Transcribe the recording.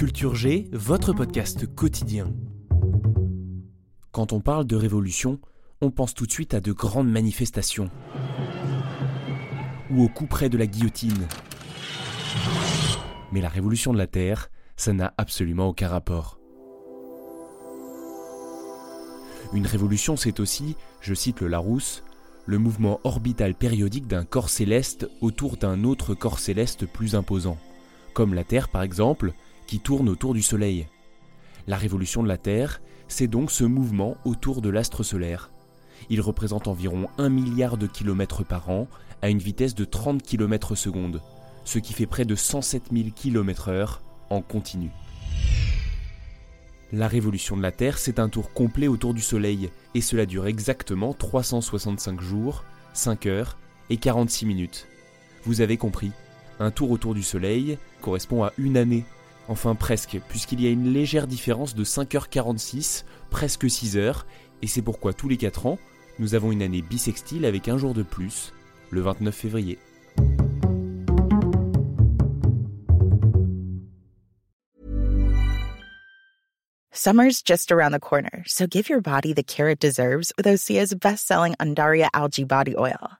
Culture G, votre podcast quotidien. Quand on parle de révolution, on pense tout de suite à de grandes manifestations. Ou au coup près de la guillotine. Mais la révolution de la Terre, ça n'a absolument aucun rapport. Une révolution, c'est aussi, je cite le Larousse, le mouvement orbital périodique d'un corps céleste autour d'un autre corps céleste plus imposant, comme la Terre par exemple, qui tourne autour du Soleil. La révolution de la Terre, c'est donc ce mouvement autour de l'astre solaire. Il représente environ 1 milliard de kilomètres par an à une vitesse de 30 km seconde, ce qui fait près de 107 000 km/h en continu. La révolution de la Terre, c'est un tour complet autour du Soleil, et cela dure exactement 365 jours, 5 heures et 46 minutes. Vous avez compris, un tour autour du Soleil correspond à une année. Enfin presque, puisqu'il y a une légère différence de 5h46, presque 6 heures, et c'est pourquoi tous les 4 ans, nous avons une année bissextile avec un jour de plus, le 29 février. Summer's just around the corner, so give your body the care it deserves with Osea's best-selling Andaria algae body oil.